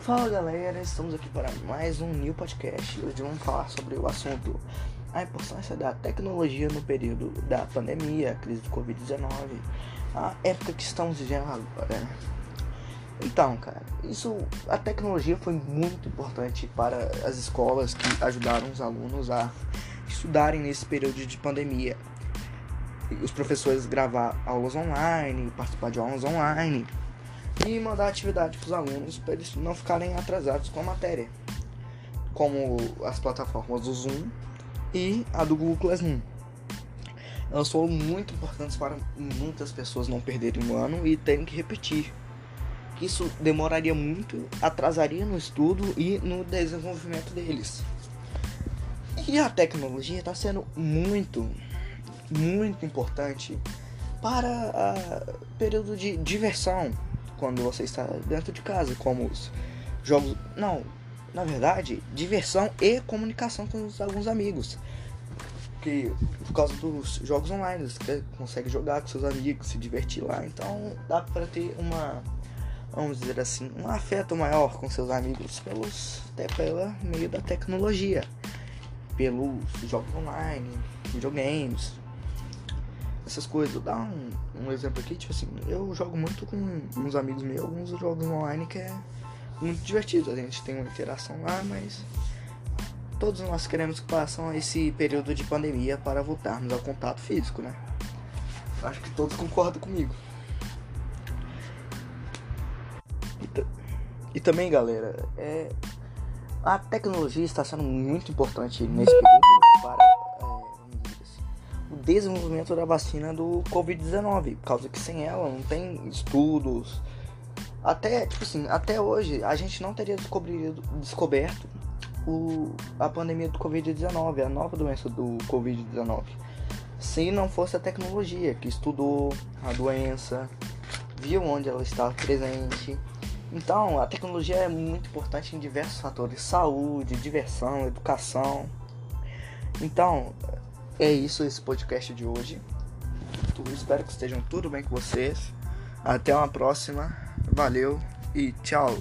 Fala galera, estamos aqui para mais um new podcast. Hoje vamos falar sobre o assunto a importância da tecnologia no período da pandemia, crise do Covid-19, a época que estamos vivendo agora. Então, cara, isso a tecnologia foi muito importante para as escolas que ajudaram os alunos a estudarem nesse período de pandemia. Os professores gravar aulas online, participar de aulas online e mandar atividade para os alunos para eles não ficarem atrasados com a matéria, como as plataformas do Zoom e a do Google Classroom. Elas foram muito importantes para muitas pessoas não perderem um ano e terem que repetir. Isso demoraria muito, atrasaria no estudo e no desenvolvimento deles. E a tecnologia está sendo muito, muito importante para o período de diversão quando você está dentro de casa, como os jogos. Não, na verdade, diversão e comunicação com os, alguns amigos. Que por causa dos jogos online, você consegue jogar com seus amigos, se divertir lá. Então dá para ter uma, vamos dizer assim, um afeto maior com seus amigos pelos, até pela meio da tecnologia, pelos jogos online, videogames, essas coisas. Vou dar um, um exemplo aqui, tipo assim, eu jogo muito com uns amigos meus, alguns jogos online que é muito divertido. A gente tem uma interação lá, mas todos nós queremos que passam esse período de pandemia para voltarmos ao contato físico, né? Acho que todos concordam comigo. E, e também, galera, é, a tecnologia está sendo muito importante nesse período para desenvolvimento da vacina do Covid-19, por causa que sem ela não tem estudos. Até, tipo assim, até hoje a gente não teria descoberto o, a pandemia do Covid-19, a nova doença do Covid-19, se não fosse a tecnologia que estudou a doença, viu onde ela estava presente. Então, a tecnologia é muito importante em diversos fatores: saúde, diversão, educação. Então, é isso esse podcast de hoje. espero que estejam tudo bem com vocês. Até uma próxima. Valeu e tchau.